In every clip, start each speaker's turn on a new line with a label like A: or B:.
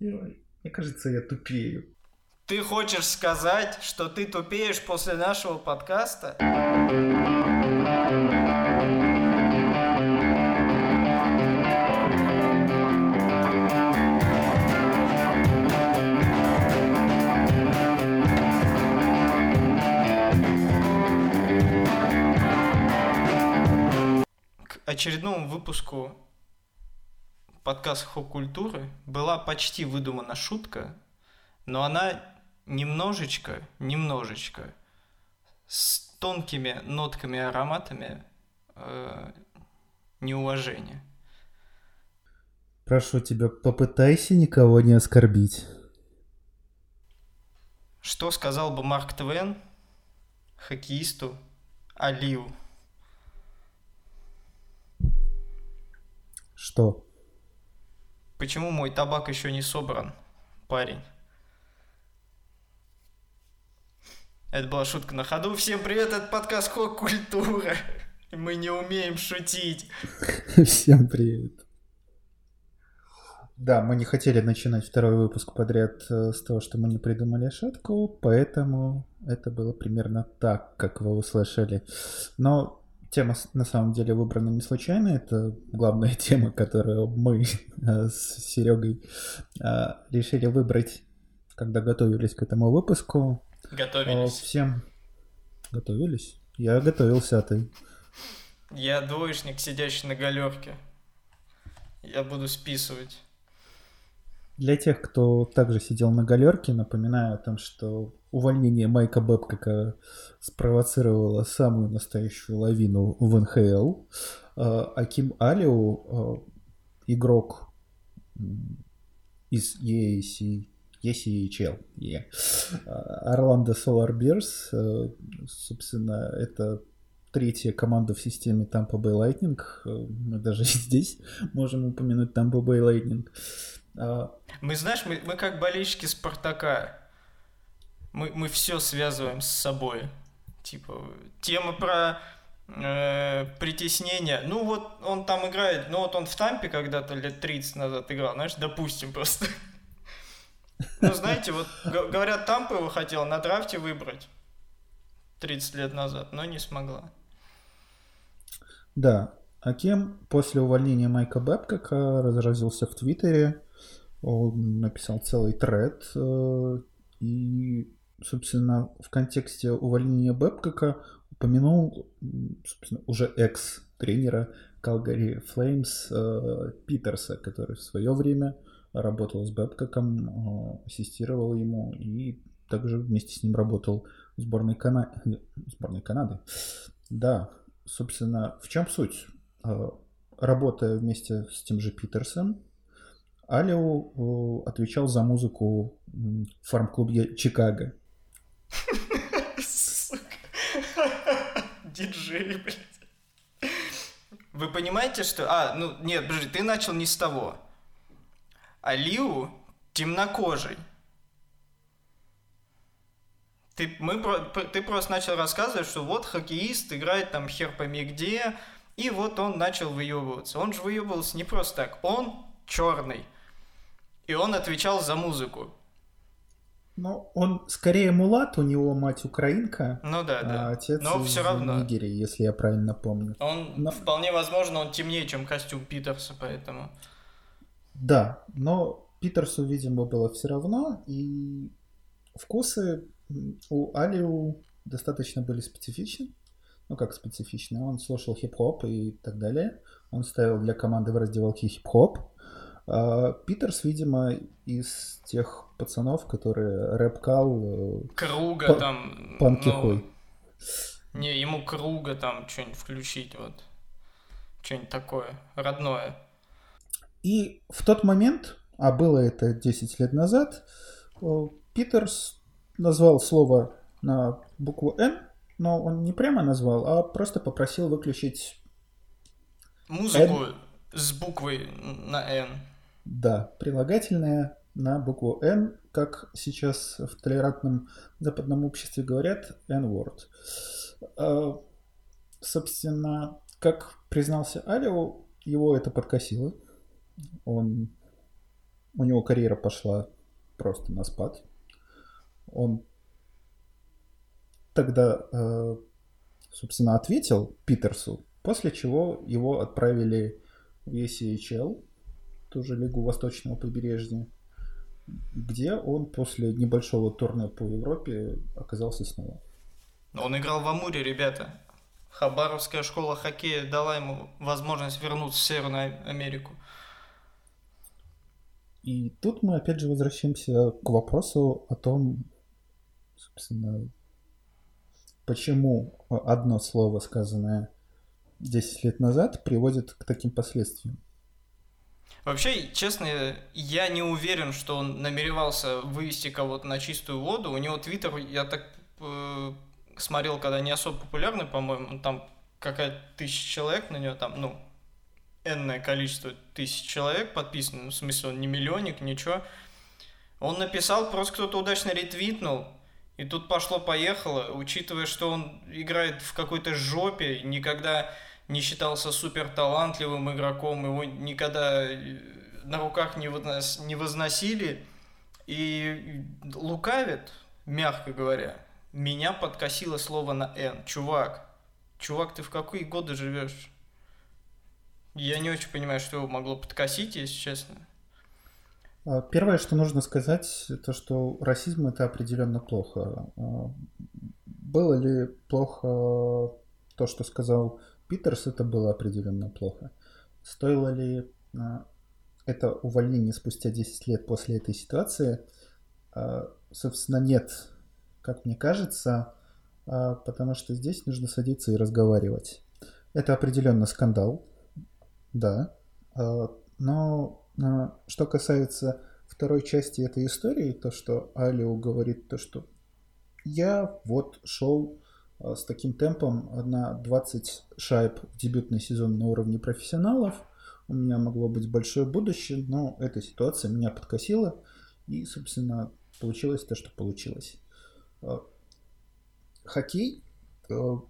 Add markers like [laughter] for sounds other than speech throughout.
A: Мне кажется, я тупею.
B: Ты хочешь сказать, что ты тупеешь после нашего подкаста? Очередному выпуску подкаста «Хок культуры» была почти выдумана шутка, но она немножечко, немножечко с тонкими нотками, ароматами э, неуважения.
A: Прошу тебя, попытайся никого не оскорбить.
B: Что сказал бы Марк Твен хоккеисту Алию?
A: Что?
B: Почему мой табак еще не собран, парень? Это была шутка на ходу. Всем привет, это подкаст Хок Культура. Мы не умеем шутить. [laughs]
A: Всем привет. Да, мы не хотели начинать второй выпуск подряд э, с того, что мы не придумали шутку, поэтому это было примерно так, как вы услышали. Но тема на самом деле выбрана не случайно, это главная [laughs] тема, которую мы э, с Серегой э, решили выбрать, когда готовились к этому выпуску.
B: Готовились.
A: Всем готовились? Я готовился, а ты?
B: Я двоечник, сидящий на галерке. Я буду списывать.
A: Для тех, кто также сидел на галерке, напоминаю о том, что увольнение Майка Бэбкока спровоцировало самую настоящую лавину в НХЛ. Аким Алиу, игрок из EAC ECHL. Yeah. Орландо Solar Bears, собственно, это третья команда в системе Tampa Bay Lightning. Мы даже [laughs] здесь можем упомянуть Tampa Bay Lightning.
B: Мы, знаешь, мы, мы как болельщики Спартака. Мы, мы все связываем с собой. Типа, тема про э, притеснение. Ну вот он там играет, ну вот он в Тампе когда-то лет 30 назад играл, знаешь, допустим просто. Ну, знаете, вот говорят, Тампа его хотел на драфте выбрать 30 лет назад, но не смогла.
A: Да, а кем после увольнения Майка Бэбкока разразился в Твиттере, он написал целый тред, э, и, собственно, в контексте увольнения Бэбкока упомянул, собственно, уже экс-тренера Калгари Флеймс э, Питерса, который в свое время работал с Бэбкоком, э, ассистировал ему и также вместе с ним работал в сборной, Кана... сборной Канады. Да, собственно, в чем суть? Работая вместе с тем же Питерсом, Алиу отвечал за музыку в фарм-клубе Чикаго. [laughs]
B: Диджей, блядь. Вы понимаете, что... А, ну, нет, подожди, ты начал не с того. Алиу темнокожий. Ты, мы, ты просто начал рассказывать, что вот хоккеист играет там хер пойми где, и вот он начал выебываться. Он же выебывался не просто так, он черный. И он отвечал за музыку.
A: Ну, он скорее мулат, у него мать украинка,
B: ну, да, да.
A: а отец
B: Но
A: из
B: все равно.
A: Нигерии, если я правильно помню.
B: Он, Но... вполне возможно, он темнее, чем костюм Питерса, поэтому...
A: Да, но Питерсу, видимо, было все равно, и вкусы у Алиу достаточно были специфичны. Ну, как специфичны. Он слушал хип-хоп и так далее. Он ставил для команды в раздевалке хип-хоп. А Питерс, видимо, из тех пацанов, которые рэп-кал...
B: Э, Круга там...
A: Панкихой.
B: Ну, не, ему Круга там что-нибудь включить, вот. Что-нибудь такое, родное.
A: И в тот момент, а было это 10 лет назад, Питерс назвал слово на букву «Н», но он не прямо назвал, а просто попросил выключить...
B: Музыку N. с буквой на «Н».
A: Да, прилагательное на букву «Н», как сейчас в толерантном западном обществе говорят, N-word. А, собственно, как признался Алио, его это подкосило. Он у него карьера пошла просто на спад. Он тогда, э, собственно, ответил Питерсу, после чего его отправили в ECHL, тоже Лигу Восточного побережья, где он после небольшого турне по Европе оказался снова.
B: Он играл в Амуре, ребята. Хабаровская школа хоккея дала ему возможность вернуться в Северную Америку.
A: И тут мы опять же возвращаемся к вопросу о том, собственно, почему одно слово, сказанное 10 лет назад, приводит к таким последствиям.
B: Вообще, честно, я не уверен, что он намеревался вывести кого-то на чистую воду. У него твиттер, я так э, смотрел, когда не особо популярный, по-моему, там какая-то тысяча человек на него, там, ну, энное количество тысяч человек подписано, ну, в смысле, он не миллионник, ничего. Он написал, просто кто-то удачно ретвитнул, и тут пошло-поехало, учитывая, что он играет в какой-то жопе, никогда не считался супер талантливым игроком, его никогда э, на руках не, вознос, не возносили, и лукавит, мягко говоря. Меня подкосило слово на «Н». Чувак, чувак, ты в какие годы живешь? Я не очень понимаю, что его могло подкосить, если честно.
A: А, первое, что нужно сказать, то, что расизм это определенно плохо. А, было ли плохо то, что сказал Питерс, это было определенно плохо. Стоило ли а, это увольнение спустя 10 лет после этой ситуации? Собственно, нет как мне кажется, а, потому что здесь нужно садиться и разговаривать. Это определенно скандал, да, а, но а, что касается второй части этой истории, то, что Алио говорит, то, что я вот шел с таким темпом на 20 шайб в дебютный сезон на уровне профессионалов, у меня могло быть большое будущее, но эта ситуация меня подкосила, и, собственно, получилось то, что получилось. Э, хоккей, э, по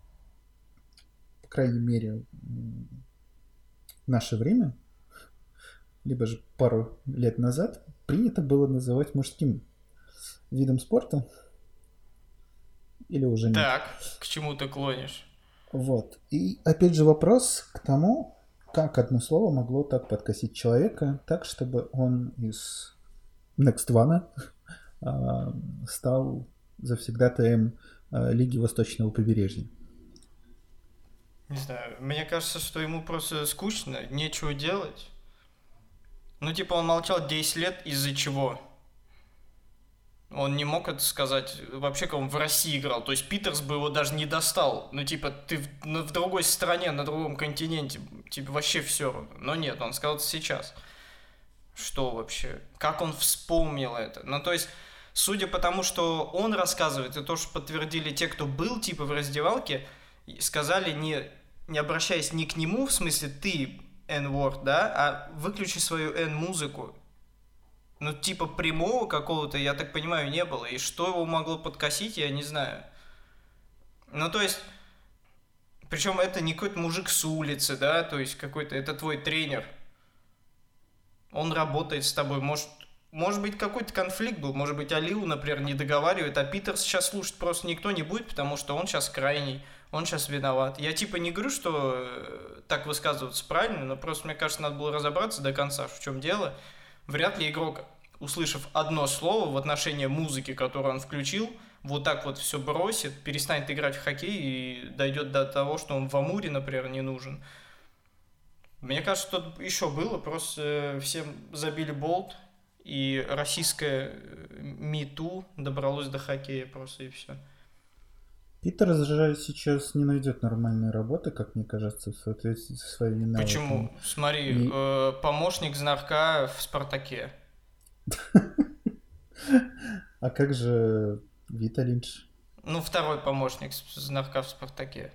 A: крайней мере, в наше время, либо же пару лет назад, принято было называть мужским видом спорта. Или уже нет?
B: Так, к чему ты клонишь?
A: Вот. И опять же вопрос к тому, как одно слово могло так подкосить человека, так, чтобы он из Next One [laughs] а, стал завсегдатаем э, Лиги Восточного побережья?
B: Не знаю, мне кажется, что ему просто скучно, нечего делать. Ну, типа, он молчал 10 лет из-за чего? Он не мог это сказать. Вообще, как он в России играл. То есть Питерс бы его даже не достал. Ну, типа, ты в, ну, в другой стране, на другом континенте. Типа, вообще все. Но нет, он сказал это сейчас. Что вообще? Как он вспомнил это? Ну, то есть, судя по тому, что он рассказывает, и то, что подтвердили те, кто был типа в раздевалке, сказали, не, не обращаясь ни к нему, в смысле ты N-word, да, а выключи свою N-музыку. Ну, типа прямого какого-то, я так понимаю, не было. И что его могло подкосить, я не знаю. Ну, то есть, причем это не какой-то мужик с улицы, да, то есть какой-то, это твой тренер. Он работает с тобой, может, может быть, какой-то конфликт был, может быть, Алиу, например, не договаривает, а Питер сейчас слушать просто никто не будет, потому что он сейчас крайний, он сейчас виноват. Я типа не говорю, что э, так высказываться правильно, но просто, мне кажется, надо было разобраться до конца, в чем дело. Вряд ли игрок, услышав одно слово в отношении музыки, которую он включил, вот так вот все бросит, перестанет играть в хоккей и дойдет до того, что он в Амуре, например, не нужен. Мне кажется, тут еще было, просто э, всем забили болт, и российская МИТУ э, добралось до хоккея просто и все.
A: Питер же сейчас не найдет нормальной работы, как мне кажется, в соответствии со своими навыками.
B: Почему? Смотри, и... э, помощник знарка в «Спартаке». [laughs]
A: А как же Вита Линч?
B: Ну, второй помощник знарка в «Спартаке».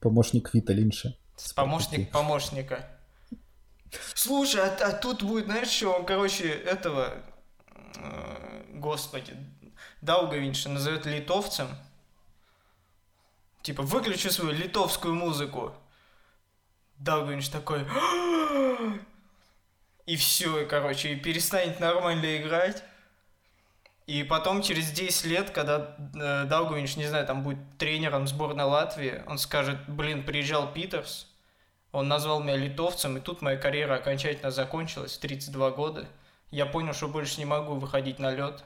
A: Помощник Вита Линча.
B: Помощник помощника. Слушай, а, а тут будет, знаешь, что он, короче, этого, э, господи, Даугавинша назовет литовцем. Типа, выключи свою литовскую музыку. Даугавинш такой... и все, и, короче, и перестанет нормально играть. И потом, через 10 лет, когда э, Даугавинч, не знаю, там будет тренером сборной Латвии, он скажет, блин, приезжал Питерс, он назвал меня литовцем, и тут моя карьера окончательно закончилась в 32 года. Я понял, что больше не могу выходить на лед,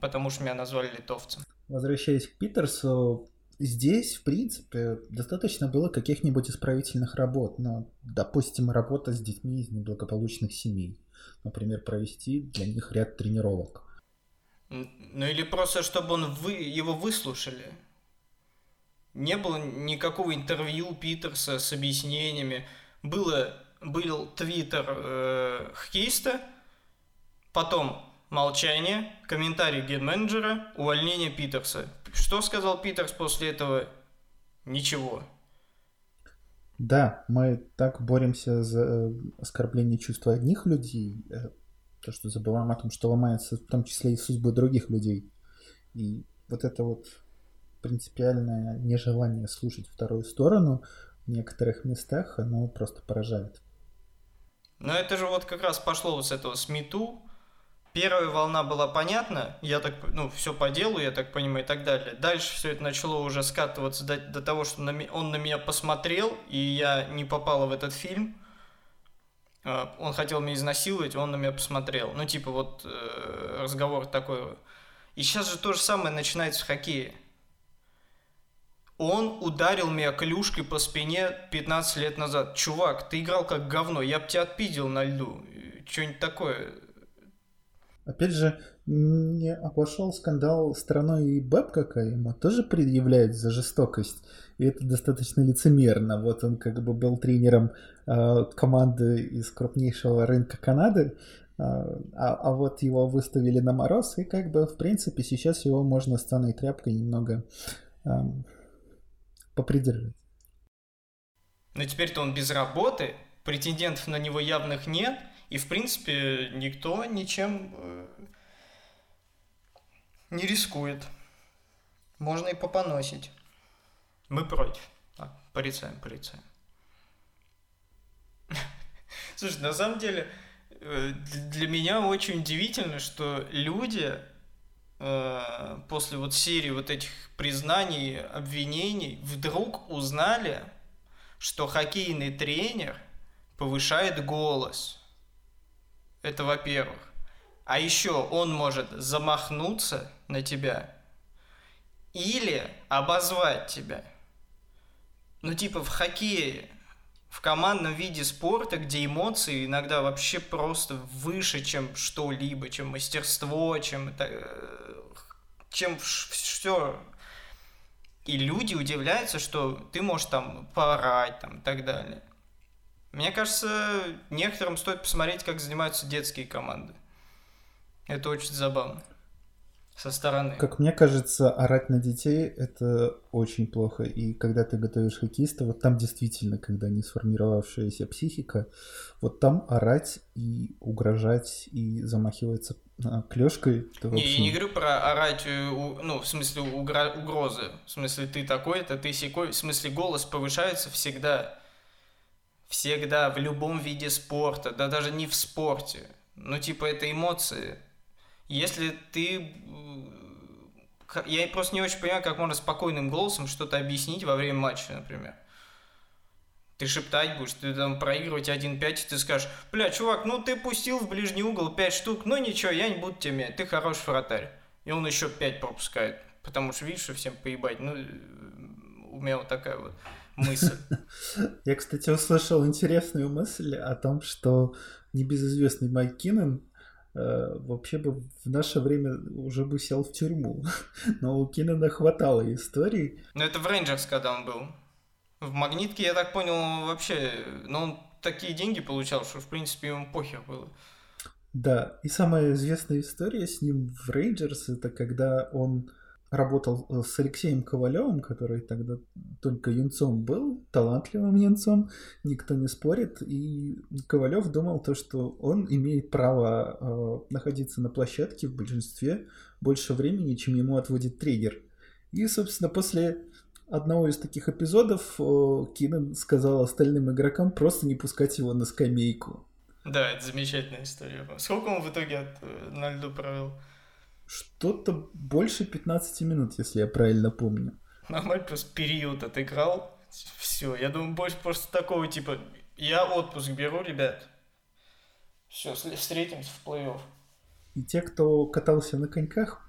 B: потому что меня назвали литовцем.
A: Возвращаясь к Питерсу, здесь, в принципе, достаточно было каких-нибудь исправительных работ. Но, допустим, работа с детьми из неблагополучных семей. Например, провести для них ряд тренировок.
B: Ну или просто, чтобы он вы, его выслушали. Не было никакого интервью Питерса с объяснениями. Было, был твиттер э, хоккеиста, потом молчание, комментарий ген-менеджера, увольнение Питерса. Что сказал Питерс после этого? Ничего.
A: Да, мы так боремся за э, оскорбление чувства одних людей, э, то, что забываем о том, что ломается в том числе и судьбы других людей. И вот это вот принципиальное нежелание слушать вторую сторону в некоторых местах, оно просто поражает.
B: Но это же вот как раз пошло вот с этого СМИТУ. Первая волна была понятна, я так, ну, все по делу, я так понимаю, и так далее. Дальше все это начало уже скатываться до, до того, что на, он на меня посмотрел, и я не попала в этот фильм. А, он хотел меня изнасиловать, он на меня посмотрел. Ну, типа, вот э, разговор такой. И сейчас же то же самое начинается в хоккее. Он ударил меня клюшкой по спине 15 лет назад. Чувак, ты играл как говно, я бы тебя отпидел на льду. Что-нибудь такое.
A: Опять же, не обошел скандал страной и Бэб какая ему тоже предъявляет за жестокость. И это достаточно лицемерно. Вот он как бы был тренером э, команды из крупнейшего рынка Канады, э, а, а вот его выставили на мороз, и как бы в принципе сейчас его можно станой тряпкой немного э, попридержать.
B: Но теперь-то он без работы, претендентов на него явных нет, и в принципе никто ничем э, не рискует. Можно и попоносить. Мы против. А, порицаем, порицаем. [laughs] Слушай, на самом деле, э, для меня очень удивительно, что люди э, после вот серии вот этих признаний, обвинений, вдруг узнали, что хоккейный тренер повышает голос. Это во-первых. А еще он может замахнуться на тебя или обозвать тебя. Ну, типа в хоккее, в командном виде спорта, где эмоции иногда вообще просто выше, чем что-либо, чем мастерство, чем, э, чем все. И люди удивляются, что ты можешь там поорать там, и так далее. Мне кажется, некоторым стоит посмотреть, как занимаются детские команды. Это очень забавно со стороны.
A: Как мне кажется, орать на детей это очень плохо. И когда ты готовишь хоккеиста, вот там действительно, когда не сформировавшаяся психика, вот там орать и угрожать и замахиваться клешкой.
B: Не, я не говорю про орать, э, ну, в смысле угро- угрозы. В смысле ты такой-то, ты секой. В смысле голос повышается всегда. Всегда, в любом виде спорта, да даже не в спорте. Ну, типа, это эмоции. Если ты... Я просто не очень понимаю, как можно спокойным голосом что-то объяснить во время матча, например. Ты шептать будешь, ты там проигрывать 1-5, и ты скажешь, бля, чувак, ну ты пустил в ближний угол 5 штук, ну ничего, я не буду тебе ты хороший вратарь. И он еще 5 пропускает, потому что видишь, что всем поебать. Ну, у меня вот такая вот мысль. [laughs]
A: Я, кстати, услышал интересную мысль о том, что небезызвестный Майк Кинэн Э, вообще бы в наше время уже бы сел в тюрьму. [laughs] Но у Кинэна хватало историй.
B: Ну это в Рейнджерс, когда он был. В Магнитке, я так понял, вообще, ну он такие деньги получал, что в принципе ему похер было.
A: Да, и самая известная история с ним в Рейнджерс, это когда он работал э, с Алексеем Ковалевым, который тогда только юнцом был, талантливым юнцом, никто не спорит, и Ковалев думал то, что он имеет право э, находиться на площадке в большинстве больше времени, чем ему отводит тренер. И, собственно, после одного из таких эпизодов э, Кинан сказал остальным игрокам просто не пускать его на скамейку.
B: Да, это замечательная история. Сколько он в итоге от, э, на льду провел?
A: Что-то больше 15 минут, если я правильно помню.
B: Нормально просто период отыграл. Все, я думаю, больше просто такого типа, я отпуск беру, ребят. Все, встретимся в плей-офф.
A: И те, кто катался на коньках,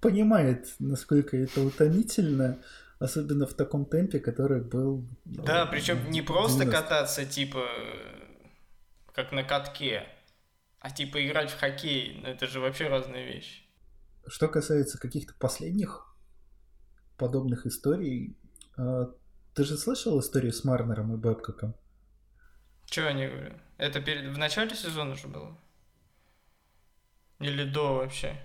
A: понимает, насколько это утомительно, особенно в таком темпе, который был...
B: Да, причем не просто 90. кататься, типа, как на катке, а типа играть в хоккей. Ну, это же вообще разные вещи.
A: Что касается каких-то последних подобных историй, а, ты же слышал историю с Марнером и Бэбкоком?
B: Че они говорят? Это перед... в начале сезона уже было? Или до вообще?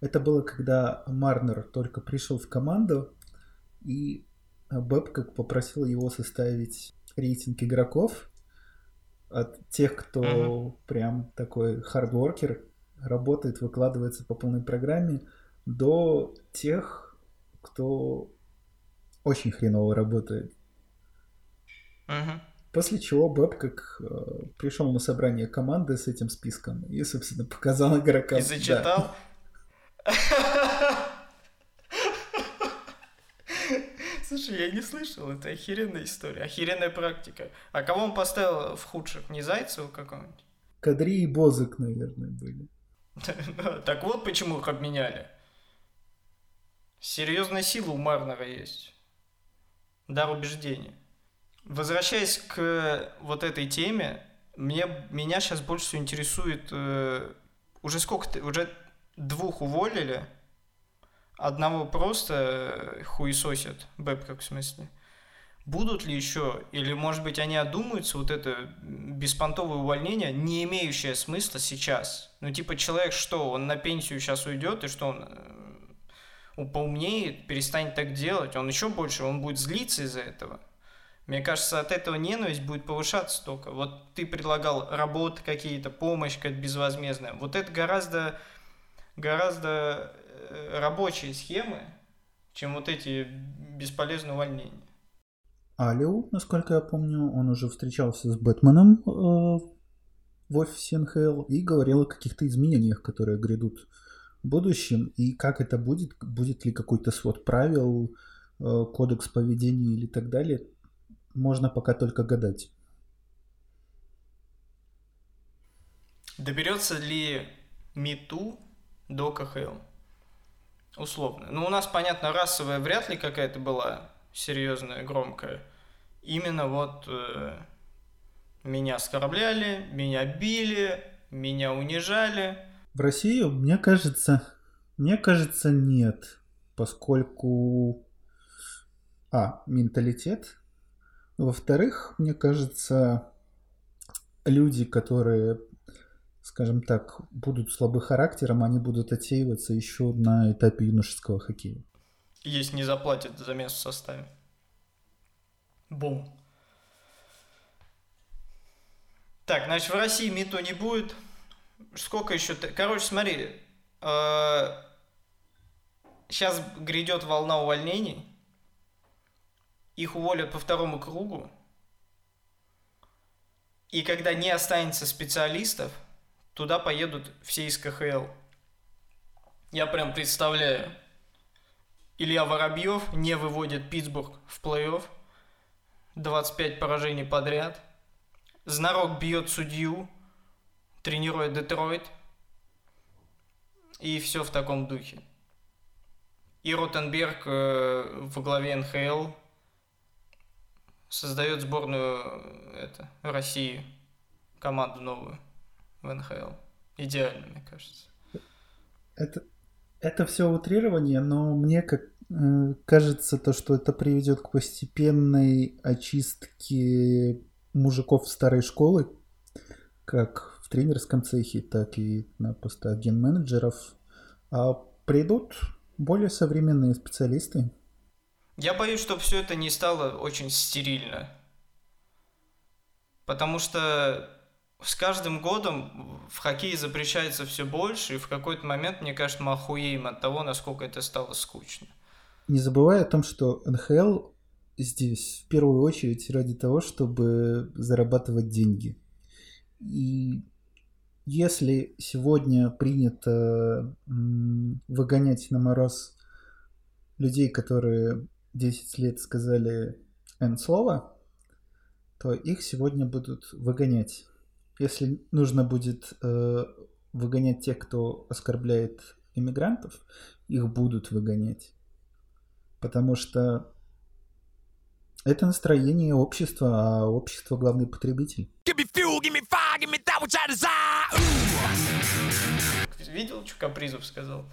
A: Это было, когда Марнер только пришел в команду, и Бэбкок попросил его составить рейтинг игроков от тех, кто uh-huh. прям такой хардворкер, работает, выкладывается по полной программе, до тех, кто очень хреново работает.
B: Uh-huh.
A: После чего Бэб как э, пришел на собрание команды с этим списком и, собственно, [laughs] показал игрокам.
B: И зачитал? [laughs] Слушай, я не слышал, это охеренная история, охеренная практика. А кого он поставил в худших? Не Зайцева какого-нибудь?
A: Кадри и Бозык, наверное, были. [laughs]
B: Так вот почему их обменяли. Серьезная сила у Марнера есть. Дар убеждения. Возвращаясь к вот этой теме, мне, меня сейчас больше всего интересует, э, уже сколько, уже двух уволили, одного просто э, хуесосят, Бэб как в смысле. Будут ли еще, или может быть они одумаются, вот это беспонтовое увольнение, не имеющее смысла сейчас? Ну типа человек что, он на пенсию сейчас уйдет, и что он э, поумнеет, перестанет так делать, он еще больше, он будет злиться из-за этого. Мне кажется, от этого ненависть будет повышаться только. Вот ты предлагал работы какие-то, помощь какая-то безвозмездная. Вот это гораздо, гораздо э, рабочие схемы, чем вот эти бесполезные увольнения.
A: Алиу, насколько я помню, он уже встречался с Бэтменом э, в офисе НХЛ и говорил о каких-то изменениях, которые грядут в будущем, и как это будет, будет ли какой-то свод правил, э, кодекс поведения или так далее можно пока только гадать.
B: Доберется ли МИТУ до КХЛ? Условно. Ну, у нас, понятно, расовая вряд ли какая-то была серьезная, громкая. Именно вот э, меня оскорбляли, меня били, меня унижали.
A: В России, мне кажется, мне кажется, нет. Поскольку... А, менталитет во-вторых, мне кажется, люди, которые, скажем так, будут слабы характером, они будут отсеиваться еще на этапе юношеского хоккея.
B: Если не заплатят за место в составе. Бум. Так, значит, в России МИТО не будет. Сколько еще? Короче, смотри. Сейчас э, грядет волна увольнений их уволят по второму кругу, и когда не останется специалистов, туда поедут все из КХЛ. Я прям представляю. Илья Воробьев не выводит Питтсбург в плей-офф. 25 поражений подряд. Знарок бьет судью, тренирует Детройт. И все в таком духе. И Ротенберг э, в главе НХЛ создает сборную это, России, команду новую в НХЛ. Идеально, мне кажется.
A: Это, это все утрирование, но мне как э, кажется то, что это приведет к постепенной очистке мужиков старой школы, как в тренерском цехе, так и на постах ген-менеджеров. А придут более современные специалисты,
B: я боюсь, что все это не стало очень стерильно. Потому что с каждым годом в хоккее запрещается все больше, и в какой-то момент, мне кажется, мы охуеем от того, насколько это стало скучно.
A: Не забывай о том, что НХЛ здесь в первую очередь ради того, чтобы зарабатывать деньги. И если сегодня принято выгонять на мороз людей, которые 10 лет сказали N-слово, то их сегодня будут выгонять. Если нужно будет э, выгонять тех, кто оскорбляет иммигрантов, их будут выгонять. Потому что это настроение общества, а общество главный потребитель.
B: Видел, что Капризов сказал?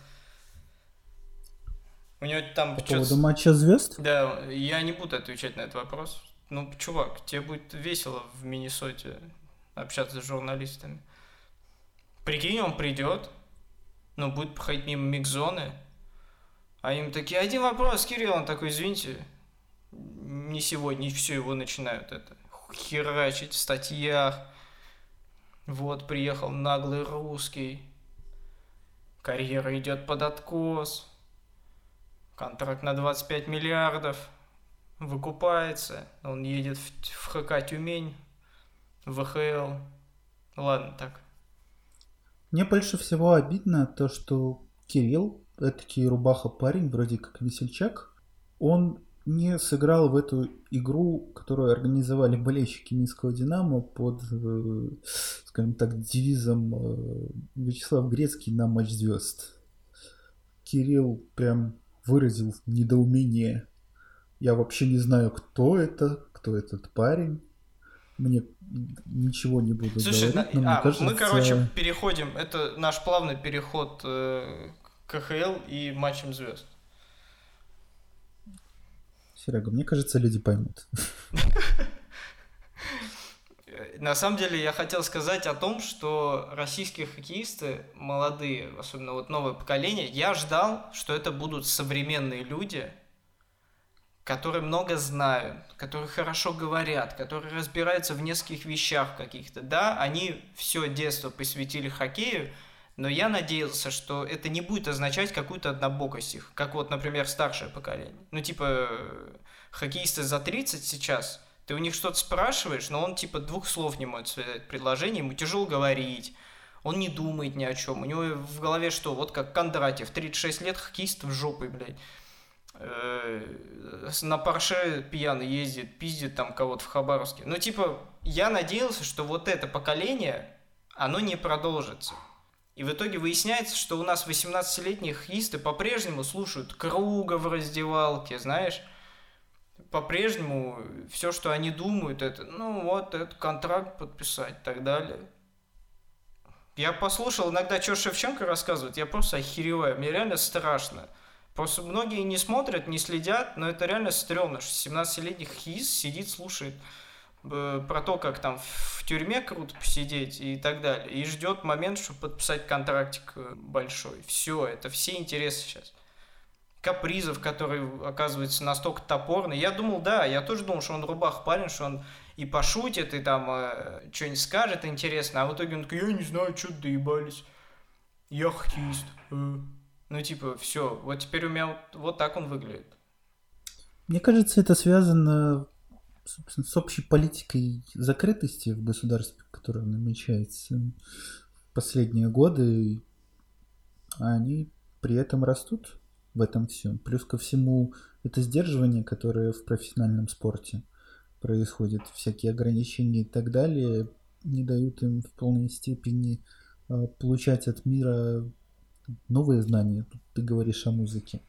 B: У него там...
A: По поводу матча звезд?
B: Да, я не буду отвечать на этот вопрос. Ну, чувак, тебе будет весело в Миннесоте общаться с журналистами. Прикинь, он придет, ну, будет проходить мимо микзоны, а им такие, один вопрос, Кирилл, он такой, извините, не сегодня, и все, его начинают это херачить в статьях. Вот, приехал наглый русский, карьера идет под откос, контракт на 25 миллиардов, выкупается, он едет в, в ХК Тюмень, ВХЛ. Ладно, так.
A: Мне больше всего обидно то, что Кирилл, этакий рубаха парень, вроде как весельчак, он не сыграл в эту игру, которую организовали болельщики Минского Динамо под, э, скажем так, девизом э, Вячеслав Грецкий на матч звезд. Кирилл прям выразил недоумение. Я вообще не знаю, кто это, кто этот парень. Мне ничего не буду Слушай, говорить, но
B: а,
A: кажется...
B: мы, короче, переходим. Это наш плавный переход э, к КХЛ и матчам звезд.
A: Серега, мне кажется, люди поймут. [laughs]
B: На самом деле я хотел сказать о том, что российские хоккеисты, молодые, особенно вот новое поколение, я ждал, что это будут современные люди, которые много знают, которые хорошо говорят, которые разбираются в нескольких вещах каких-то. Да, они все детство посвятили хоккею, но я надеялся, что это не будет означать какую-то однобокость их, как вот, например, старшее поколение. Ну, типа, хоккеисты за 30 сейчас, ты у них что-то спрашиваешь, но он, типа, двух слов не может связать предложение, ему тяжело говорить, он не думает ни о чем. У него в голове что? Вот как Кондратьев, 36 лет, хоккеист в жопе, блядь. Э, на Порше пьяный ездит, пиздит там кого-то в Хабаровске. Ну, типа, я надеялся, что вот это поколение, оно не продолжится. И в итоге выясняется, что у нас 18-летние хисты по-прежнему слушают круга в раздевалке, знаешь, по-прежнему все, что они думают, это, ну вот, этот контракт подписать и так далее. Я послушал иногда, что Шевченко рассказывает, я просто охереваю, мне реально страшно. Просто многие не смотрят, не следят, но это реально стрёмно, что 17-летний хиз сидит, слушает э, про то, как там в тюрьме круто посидеть и так далее, и ждет момент, чтобы подписать контрактик э, большой. Все, это все интересы сейчас. Капризов, который оказывается настолько топорный. Я думал, да, я тоже думал, что он рубах парень, что он и пошутит, и там э, что-нибудь скажет интересно, а в итоге он такой, я не знаю, что доебались. Я хоккеист. Э. Ну, типа, все, вот теперь у меня вот, вот так он выглядит.
A: Мне кажется, это связано собственно, с общей политикой закрытости в государстве, которая намечается в последние годы. Они при этом растут в этом всем. Плюс ко всему, это сдерживание, которое в профессиональном спорте происходит, всякие ограничения и так далее, не дают им в полной степени а, получать от мира новые знания. Тут ты говоришь о музыке.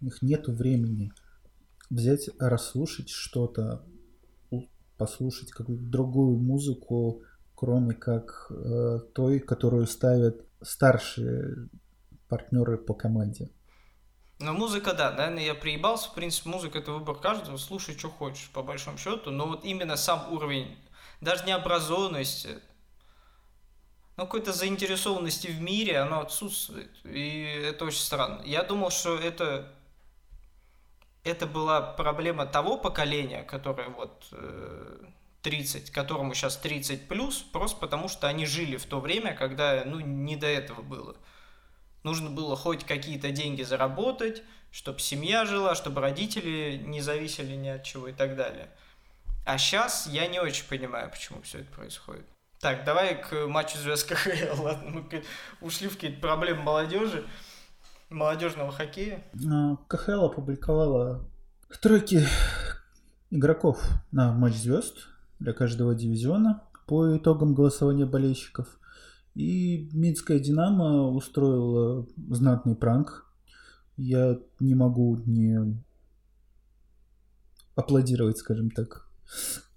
A: У них нету времени взять, расслушать что-то, послушать какую-то другую музыку, кроме как э, той, которую ставят старшие партнеры по команде.
B: Ну, музыка, да, наверное, я приебался. В принципе, музыка – это выбор каждого. Слушай, что хочешь, по большому счету. Но вот именно сам уровень, даже необразованности, ну, какой-то заинтересованности в мире, оно отсутствует. И это очень странно. Я думал, что это, это была проблема того поколения, которое вот 30, э, которому сейчас 30 плюс, просто потому что они жили в то время, когда, ну, не до этого было. Нужно было хоть какие-то деньги заработать, чтобы семья жила, чтобы родители не зависели ни от чего и так далее. А сейчас я не очень понимаю, почему все это происходит. Так, давай к матчу звезд КХЛ. [laughs] Ладно, мы ушли в какие-то проблемы молодежи, молодежного хоккея.
A: А, КХЛ опубликовала тройки игроков на матч звезд для каждого дивизиона по итогам голосования болельщиков. И Минская Динамо устроила знатный пранк. Я не могу не аплодировать, скажем так,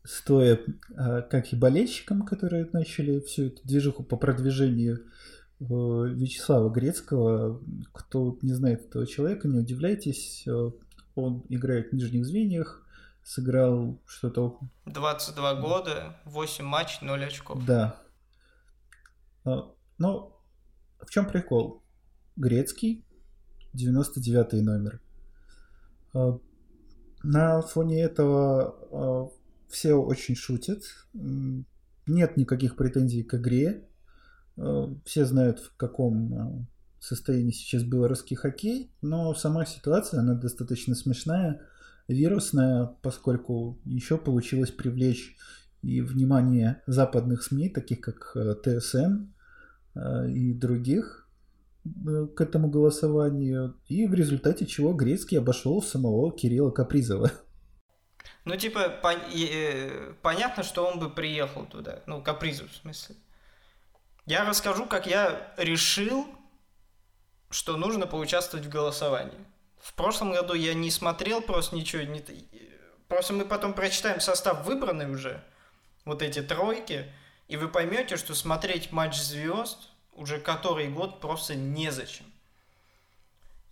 A: стоя а, как и болельщикам, которые начали всю эту движуху по продвижению э, Вячеслава Грецкого. Кто не знает этого человека, не удивляйтесь. Э, он играет в нижних звеньях, сыграл что-то...
B: 22 года, 8 матчей, 0 очков.
A: Да. А, но в чем прикол? Грецкий, 99 номер. А, на фоне этого все очень шутят. Нет никаких претензий к игре. Все знают, в каком состоянии сейчас белорусский хоккей, но сама ситуация, она достаточно смешная, вирусная, поскольку еще получилось привлечь и внимание западных СМИ, таких как э, ТСН э, и других, э, к этому голосованию, и в результате чего Грецкий обошел самого Кирилла Капризова.
B: Ну, типа, пон- э, понятно, что он бы приехал туда. Ну, Капризов, в смысле. Я расскажу, как я решил, что нужно поучаствовать в голосовании. В прошлом году я не смотрел просто ничего. Не... Просто мы потом прочитаем состав выбранный уже. Вот эти тройки. И вы поймете, что смотреть матч звезд уже который год просто незачем.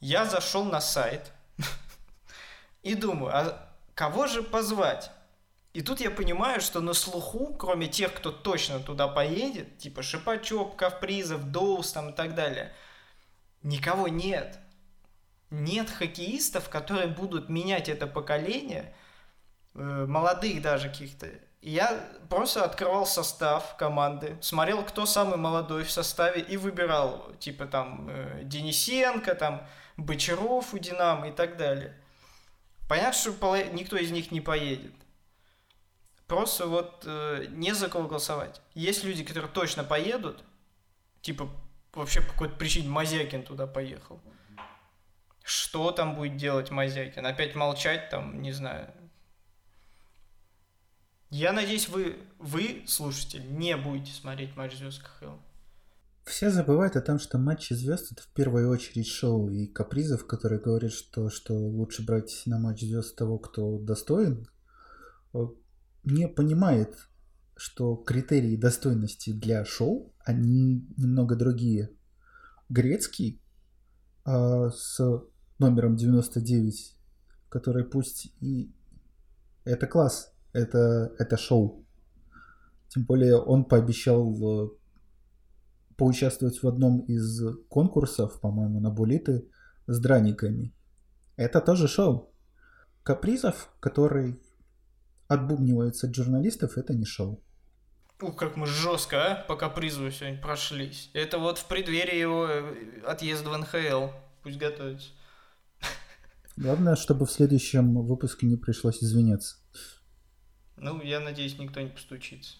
B: Я зашел на сайт [laughs] и думаю, а кого же позвать? И тут я понимаю, что на слуху, кроме тех, кто точно туда поедет, типа Шипачок, Кавпризов, Доус там и так далее, никого нет. Нет хоккеистов, которые будут менять это поколение, э, молодых даже каких-то. Я просто открывал состав команды, смотрел, кто самый молодой в составе и выбирал, типа там э, Денисенко, там Бочаров у Динамо и так далее. Понятно, что никто из них не поедет. Просто вот э, не за кого голосовать. Есть люди, которые точно поедут, типа вообще по какой-то причине Мазякин туда поехал. Что там будет делать Мазякин? Опять молчать там, не знаю. Я надеюсь, вы, вы, слушатель, не будете смотреть матч звезд КХЛ.
A: Все забывают о том, что матчи звезд это в первую очередь шоу. И Капризов, который говорит, что, что лучше брать на матч звезд того, кто достоин, не понимает, что критерии достойности для шоу, они немного другие. Грецкий а, с номером 99, который пусть и... Это класс, это, это шоу. Тем более он пообещал э, поучаствовать в одном из конкурсов, по-моему, на булиты с драниками. Это тоже шоу. Капризов, который отбубнивается от журналистов, это не шоу.
B: Ух, как мы жестко, а, по капризу сегодня прошлись. Это вот в преддверии его э, отъезда в НХЛ. Пусть готовится.
A: Главное, чтобы в следующем выпуске не пришлось извиняться.
B: Ну, я надеюсь, никто не постучится.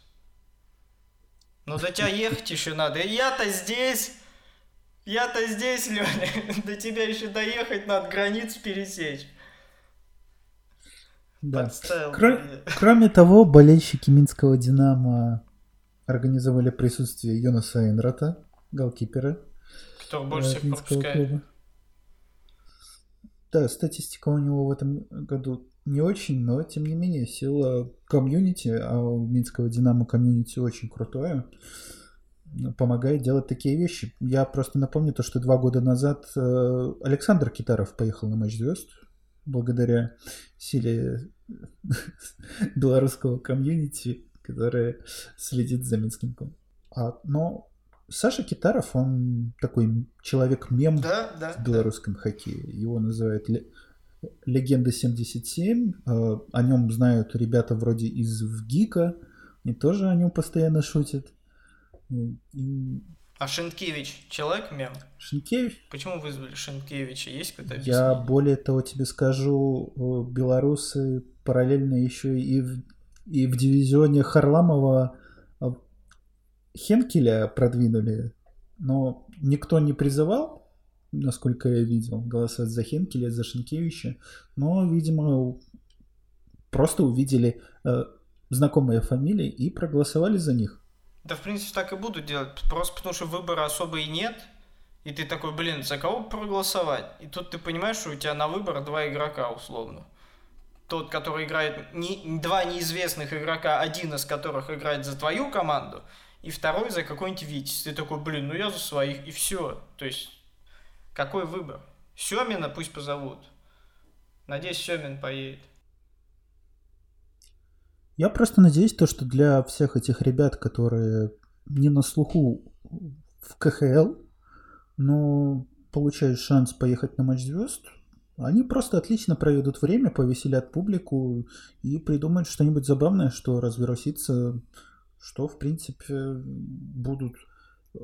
B: Ну, до тебя ехать еще надо. Я-то здесь! Я-то здесь, Леня. [laughs] До тебя еще доехать надо, границу пересечь.
A: Да. Кро- [laughs] кроме того, болельщики Минского Динамо организовали присутствие Йонаса Энрата, голкипера.
B: Кто больше всех пропускает. Клуба.
A: Да, статистика у него в этом году не очень, но тем не менее сила комьюнити, а у Минского Динамо комьюнити очень крутое, помогает делать такие вещи. Я просто напомню то, что два года назад э, Александр Китаров поехал на матч звезд благодаря силе [laughs] белорусского комьюнити, которое следит за Минским клубом. А, но Саша Китаров, он такой человек-мем
B: да, да,
A: в белорусском да. хоккее. Его называют Легенда 77. Э, о нем знают ребята вроде из ВГИКа. И тоже о нем постоянно шутят.
B: И... А Шенкевич человек-мем?
A: Шенкевич?
B: Почему вызвали Шенкевича? Есть какое-то
A: объяснение? Я более того тебе скажу, э, белорусы параллельно еще и в, и в дивизионе Харламова Хенкеля продвинули, но никто не призывал, насколько я видел, голосовать за Хенкеля, за Шенкевича, но, видимо, просто увидели э, знакомые фамилии и проголосовали за них.
B: Да, в принципе, так и буду делать, просто потому что выбора особо и нет, и ты такой, блин, за кого проголосовать? И тут ты понимаешь, что у тебя на выбор два игрока, условно. Тот, который играет, не, два неизвестных игрока, один из которых играет за твою команду, и второй за какой-нибудь Витязь. Ты такой, блин, ну я за своих, и все. То есть, какой выбор? Семина пусть позовут. Надеюсь, Семин поедет.
A: Я просто надеюсь, то, что для всех этих ребят, которые не на слуху в КХЛ, но получают шанс поехать на матч звезд, они просто отлично проведут время, повеселят публику и придумают что-нибудь забавное, что разверосится, что, в принципе, будут э,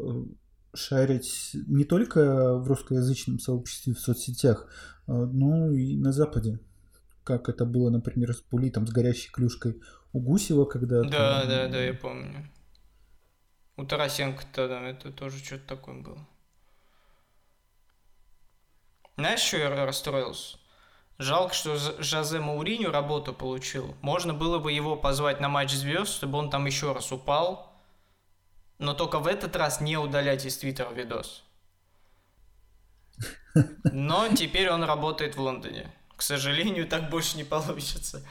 A: шарить не только в русскоязычном сообществе в соцсетях, э, но и на Западе. Как это было, например, с Пулитом, с горящей клюшкой у Гусева, когда...
B: Да, да, да, я помню. У Тарасенко-то да, это тоже что-то такое было. Знаешь, что я расстроился? Жалко, что Жозе Мауриню работу получил. Можно было бы его позвать на матч звезд, чтобы он там еще раз упал. Но только в этот раз не удалять из Твиттера видос. Но теперь он работает в Лондоне. К сожалению, так больше не получится.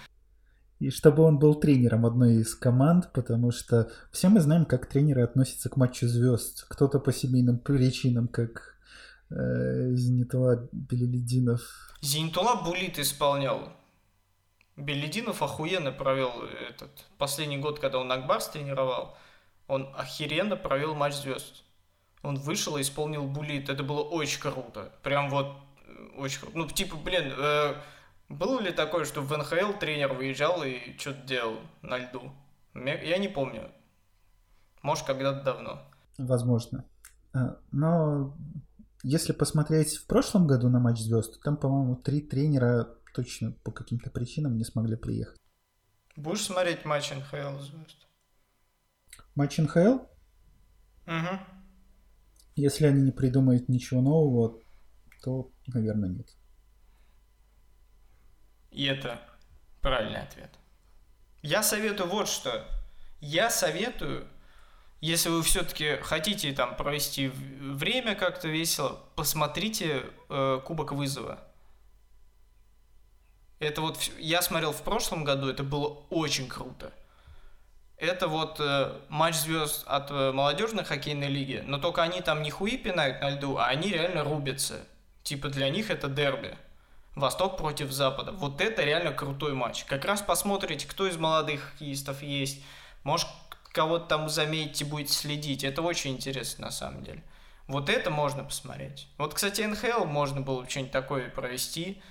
A: И чтобы он был тренером одной из команд, потому что все мы знаем, как тренеры относятся к матчу звезд. Кто-то по семейным причинам, как э, Зенитула Белелединов.
B: Зенитула Булит исполнял. Белединов охуенно провел этот последний год, когда он Акбарс тренировал. Он охеренно провел матч звезд. Он вышел и исполнил Булит. Это было очень круто. Прям вот э, очень круто. Ну, типа, блин, э, было ли такое, что в НХЛ тренер выезжал и что-то делал на льду? Я не помню. Может, когда-то давно.
A: Возможно. А, но если посмотреть в прошлом году на матч звезд, там, по-моему, три тренера точно по каким-то причинам не смогли приехать.
B: Будешь смотреть матч НХЛ звезд?
A: Матч НХЛ?
B: Угу.
A: Если они не придумают ничего нового, то, наверное, нет.
B: И это правильный ответ. Я советую вот что. Я советую, если вы все-таки хотите там провести время как-то весело, посмотрите э, Кубок вызова. Это вот я смотрел в прошлом году, это было очень круто. Это вот э, матч звезд от э, молодежной хоккейной лиги, но только они там не хуи пинают на льду, а они реально рубятся. Типа для них это дерби. Восток против Запада. Вот это реально крутой матч. Как раз посмотрите, кто из молодых хоккеистов есть. Может, кого-то там заметите, будете следить. Это очень интересно на самом деле. Вот это можно посмотреть. Вот, кстати, НХЛ можно было что-нибудь такое провести.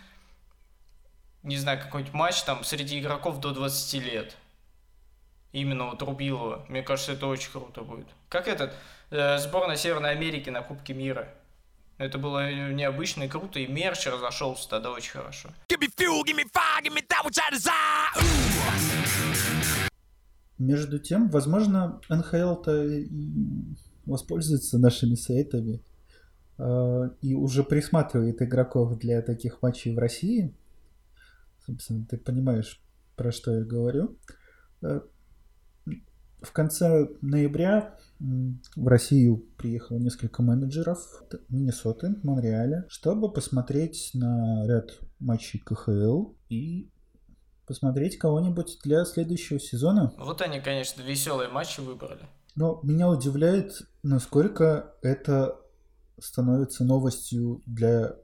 B: Не знаю, какой-нибудь матч там среди игроков до 20 лет. Именно вот Рубилова. Мне кажется, это очень круто будет. Как этот, э, сборная Северной Америки на Кубке мира. Это было необычно и круто, и мерч разошелся тогда очень хорошо.
A: Между тем, возможно, НХЛ-то воспользуется нашими сайтами э, и уже присматривает игроков для таких матчей в России. Собственно, ты понимаешь, про что я говорю. В конце ноября в Россию приехало несколько менеджеров Миннесоты, Монреаля, чтобы посмотреть на ряд матчей КХЛ и посмотреть кого-нибудь для следующего сезона.
B: Вот они, конечно, веселые матчи выбрали.
A: Но меня удивляет, насколько это становится новостью для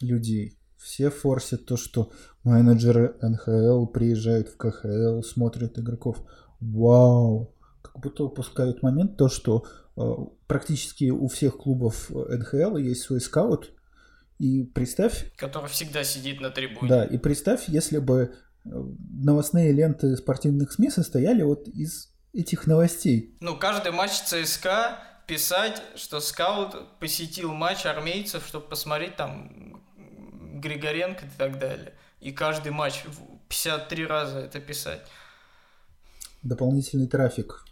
A: людей. Все форсят то, что менеджеры НХЛ приезжают в КХЛ, смотрят игроков. Вау! как будто упускают момент, то, что э, практически у всех клубов НХЛ есть свой скаут, и представь...
B: Который всегда сидит на трибуне.
A: Да, и представь, если бы э, новостные ленты спортивных СМИ состояли вот из этих новостей.
B: Ну, каждый матч ЦСКА писать, что скаут посетил матч армейцев, чтобы посмотреть там Григоренко и так далее. И каждый матч 53 раза это писать
A: дополнительный трафик.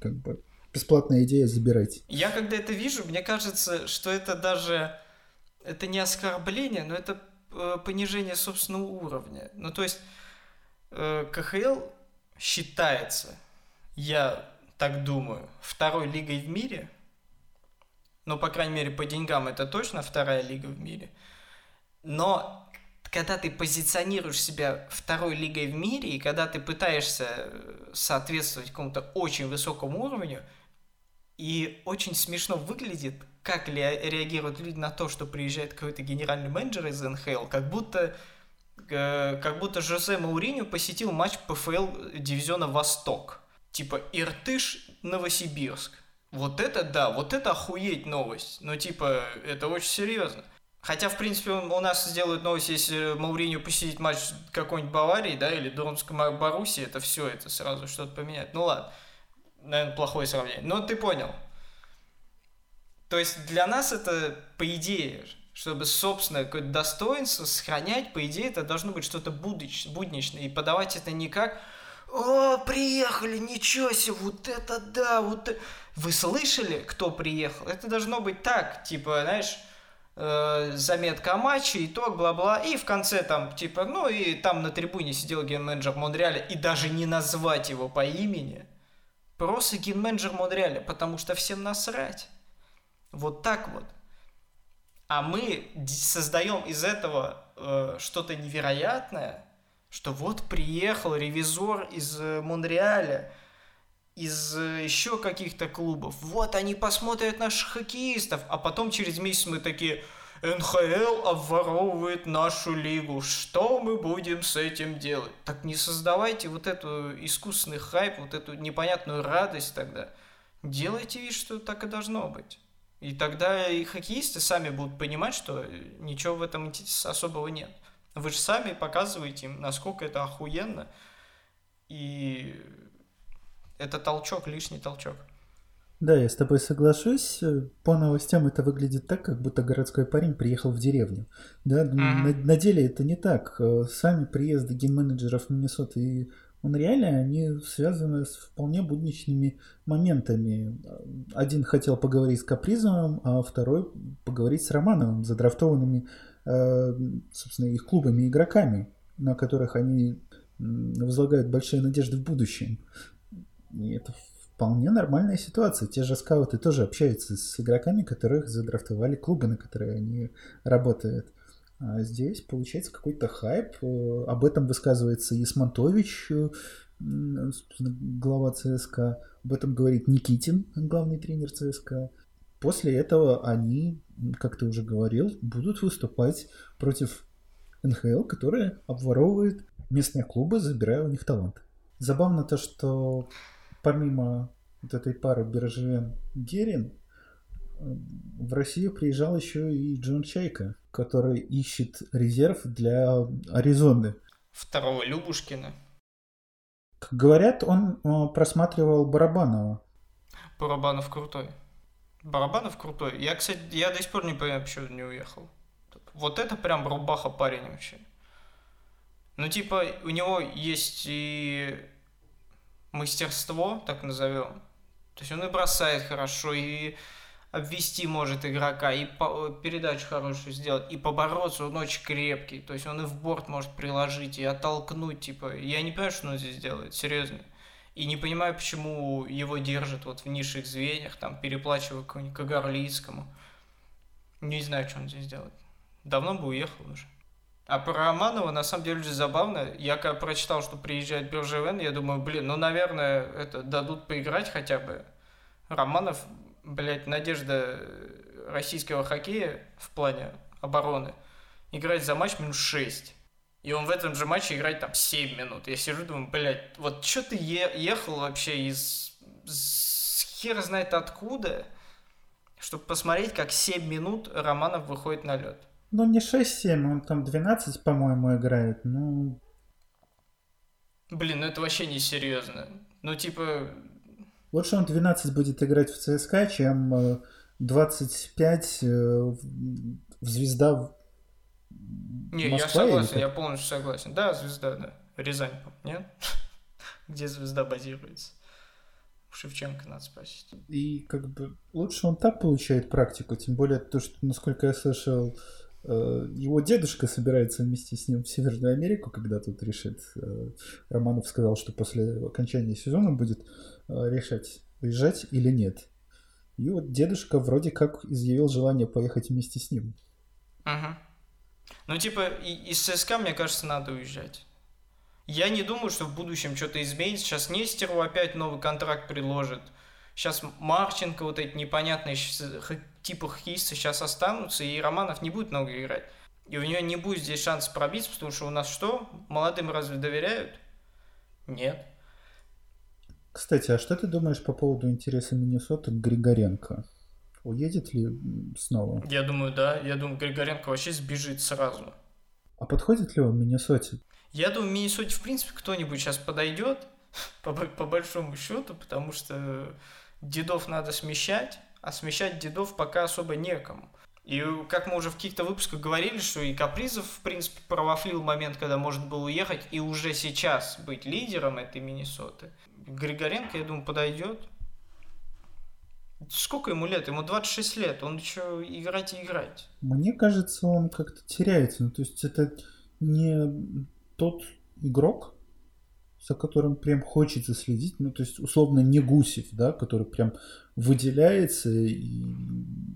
A: Как бы. бесплатная идея, забирайте.
B: Я когда это вижу, мне кажется, что это даже... Это не оскорбление, но это э, понижение собственного уровня. Ну, то есть, э, КХЛ считается, я так думаю, второй лигой в мире. Ну, по крайней мере, по деньгам это точно вторая лига в мире. Но когда ты позиционируешь себя второй лигой в мире, и когда ты пытаешься э, соответствовать какому-то очень высокому уровню, и очень смешно выглядит, как реагируют люди на то, что приезжает какой-то генеральный менеджер из НХЛ, как будто э, как будто Жозе Мауриню посетил матч ПФЛ дивизиона Восток. Типа Иртыш, Новосибирск. Вот это да, вот это охуеть новость. Но типа, это очень серьезно. Хотя, в принципе, у нас сделают новость, если Мауриню посетить матч какой-нибудь Баварии, да, или Дурмской Боруссии, это все, это сразу что-то поменяет. Ну ладно, наверное, плохое сравнение. Но ты понял. То есть для нас это, по идее, чтобы собственное какое-то достоинство сохранять, по идее, это должно быть что-то будничное. И подавать это не как «О, приехали, ничего себе, вот это да, вот это...» Вы слышали, кто приехал? Это должно быть так, типа, знаешь, э, заметка о матче, итог, бла-бла, и в конце там, типа, ну и там на трибуне сидел ген-менеджер Монреаля, и даже не назвать его по имени, просто ген-менеджер Монреаля, потому что всем насрать. Вот так вот. А мы создаем из этого э, что-то невероятное, что вот приехал ревизор из э, Монреаля, из э, еще каких-то клубов. Вот они посмотрят наших хоккеистов, а потом через месяц мы такие, НХЛ обворовывает нашу лигу. Что мы будем с этим делать? Так не создавайте вот эту искусственный хайп, вот эту непонятную радость тогда. Делайте вид, что так и должно быть. И тогда и хоккеисты сами будут понимать, что ничего в этом особого нет. Вы же сами показываете им, насколько это охуенно. И это толчок, лишний толчок.
A: Да, я с тобой соглашусь. По новостям это выглядит так, как будто городской парень приехал в деревню. Да, mm-hmm. на, на деле это не так. Сами приезды ген-менеджеров Миннесоты и Монреаля, они связаны с вполне будничными моментами. Один хотел поговорить с Капризовым, а второй поговорить с Романовым, задрафтованными, э, собственно, их клубами, игроками, на которых они возлагают большие надежды в будущем. И это вполне нормальная ситуация. Те же скауты тоже общаются с игроками, которых задрафтовали клубы, на которые они работают. А здесь получается какой-то хайп. Об этом высказывается Исмантович, глава ЦСКА. Об этом говорит Никитин, главный тренер ЦСКА. После этого они, как ты уже говорил, будут выступать против НХЛ, которые обворовывают местные клубы, забирая у них талант. Забавно то, что помимо вот этой пары Бержевен Герин, в Россию приезжал еще и Джон Чайка, который ищет резерв для Аризоны.
B: Второго Любушкина.
A: Как говорят, он просматривал Барабанова.
B: Барабанов крутой. Барабанов крутой. Я, кстати, я до сих пор не понимаю, почему не уехал. Вот это прям рубаха парень вообще. Ну, типа, у него есть и мастерство, так назовем. То есть он и бросает хорошо, и обвести может игрока, и по, передачу хорошую сделать, и побороться он очень крепкий. То есть он и в борт может приложить, и оттолкнуть, типа. Я не понимаю, что он здесь делает, серьезно. И не понимаю, почему его держат вот в низших звеньях, там, переплачивая какому-нибудь Кагарлицкому. Не знаю, что он здесь делает. Давно бы уехал уже. А про Романова, на самом деле, забавно. Я когда прочитал, что приезжает Бержевен, я думаю, блин, ну, наверное, это дадут поиграть хотя бы. Романов, блядь, надежда российского хоккея в плане обороны. Играть за матч минус 6. И он в этом же матче играет там 7 минут. Я сижу, думаю, блядь, вот что ты е- ехал вообще из... С хер знает откуда, чтобы посмотреть, как 7 минут Романов выходит на лед.
A: Ну, не 6-7, он там 12, по-моему, играет. Ну...
B: Блин, ну это вообще не серьезно. Ну, типа...
A: Лучше он 12 будет играть в ЦСКА, чем 25 э, э, в Звезда в
B: Не, Москва, я согласен, я полностью согласен. Да, Звезда, да. Рязань, нет? [laughs] Где Звезда базируется. Шевченко надо спросить.
A: И как бы лучше он так получает практику, тем более то, что, насколько я слышал, его дедушка собирается вместе с ним в Северную Америку, когда тут решит. Э, Романов сказал, что после окончания сезона будет э, решать, уезжать или нет. И вот дедушка вроде как изъявил желание поехать вместе с ним.
B: Угу. Ну, типа, из ЦСКА, мне кажется, надо уезжать. Я не думаю, что в будущем что-то изменится. Сейчас Нестеру опять новый контракт предложит. Сейчас Марченко, вот эти непонятные типа хоккеисты сейчас останутся, и Романов не будет много играть. И у него не будет здесь шанса пробиться, потому что у нас что? Молодым разве доверяют? Нет.
A: Кстати, а что ты думаешь по поводу интереса Миннесоты к Григоренко? Уедет ли снова?
B: Я думаю, да. Я думаю, Григоренко вообще сбежит сразу.
A: А подходит ли он Миннесоте?
B: Я думаю, Миннесоте, в принципе, кто-нибудь сейчас подойдет, [laughs] по, по большому счету, потому что дедов надо смещать, а смещать дедов пока особо некому. И как мы уже в каких-то выпусках говорили, что и Капризов, в принципе, провафлил момент, когда может был уехать, и уже сейчас быть лидером этой Миннесоты. Григоренко, я думаю, подойдет. Сколько ему лет? Ему 26 лет. Он еще играть и играть.
A: Мне кажется, он как-то теряется. Ну, то есть это не тот игрок, за которым прям хочется следить. Ну, то есть, условно, не Гусев, да, который прям выделяется и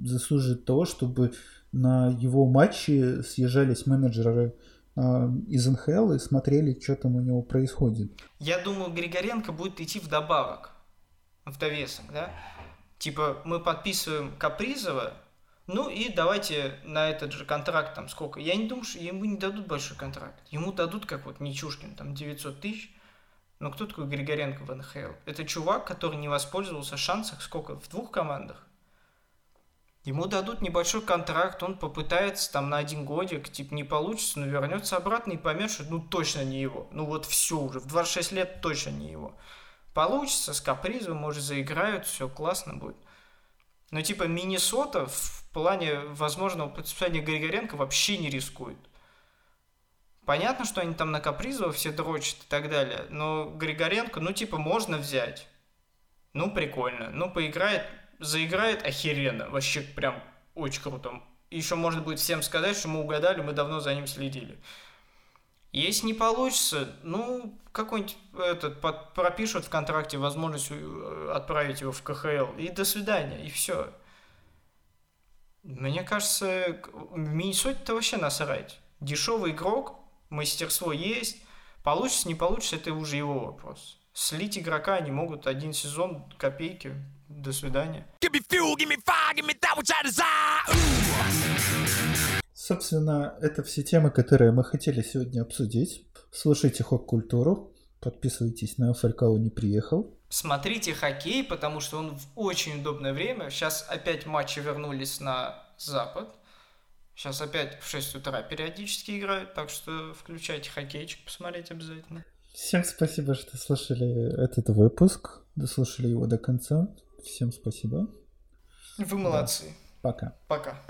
A: заслуживает того, чтобы на его матчи съезжались менеджеры а, из НХЛ и смотрели, что там у него происходит.
B: Я думаю, Григоренко будет идти в добавок, в довесок, да? Типа, мы подписываем Капризова, ну и давайте на этот же контракт там сколько. Я не думаю, что ему не дадут большой контракт. Ему дадут, как вот Нечушкин, там 900 тысяч. Но кто такой Григоренко в НХЛ? Это чувак, который не воспользовался шансах сколько? В двух командах. Ему дадут небольшой контракт, он попытается там на один годик, типа не получится, но вернется обратно и поймет, что ну точно не его. Ну вот все уже, в 26 лет точно не его. Получится, с капризом, может, заиграют, все классно будет. Но типа Миннесота в плане возможного подписания Григоренко вообще не рискует. Понятно, что они там на Капризова все дрочат и так далее, но Григоренко, ну типа можно взять. Ну прикольно, ну поиграет, заиграет охеренно, вообще прям очень круто. Еще можно будет всем сказать, что мы угадали, мы давно за ним следили. Если не получится, ну, какой-нибудь этот под, пропишут в контракте возможность э, отправить его в КХЛ. И до свидания, и все. Мне кажется, Миннесоте-то вообще насрать. Дешевый игрок, мастерство есть. Получится, не получится, это уже его вопрос. Слить игрока они могут один сезон, копейки. До свидания.
A: Собственно, это все темы, которые мы хотели сегодня обсудить. Слушайте хок-культуру, подписывайтесь на ФРК не приехал.
B: Смотрите хоккей, потому что он в очень удобное время. Сейчас опять матчи вернулись на запад. Сейчас опять в 6 утра периодически играют, так что включайте хоккейчик, посмотреть обязательно.
A: Всем спасибо, что слушали этот выпуск, дослушали его до конца. Всем спасибо.
B: Вы молодцы.
A: Да. Пока.
B: Пока.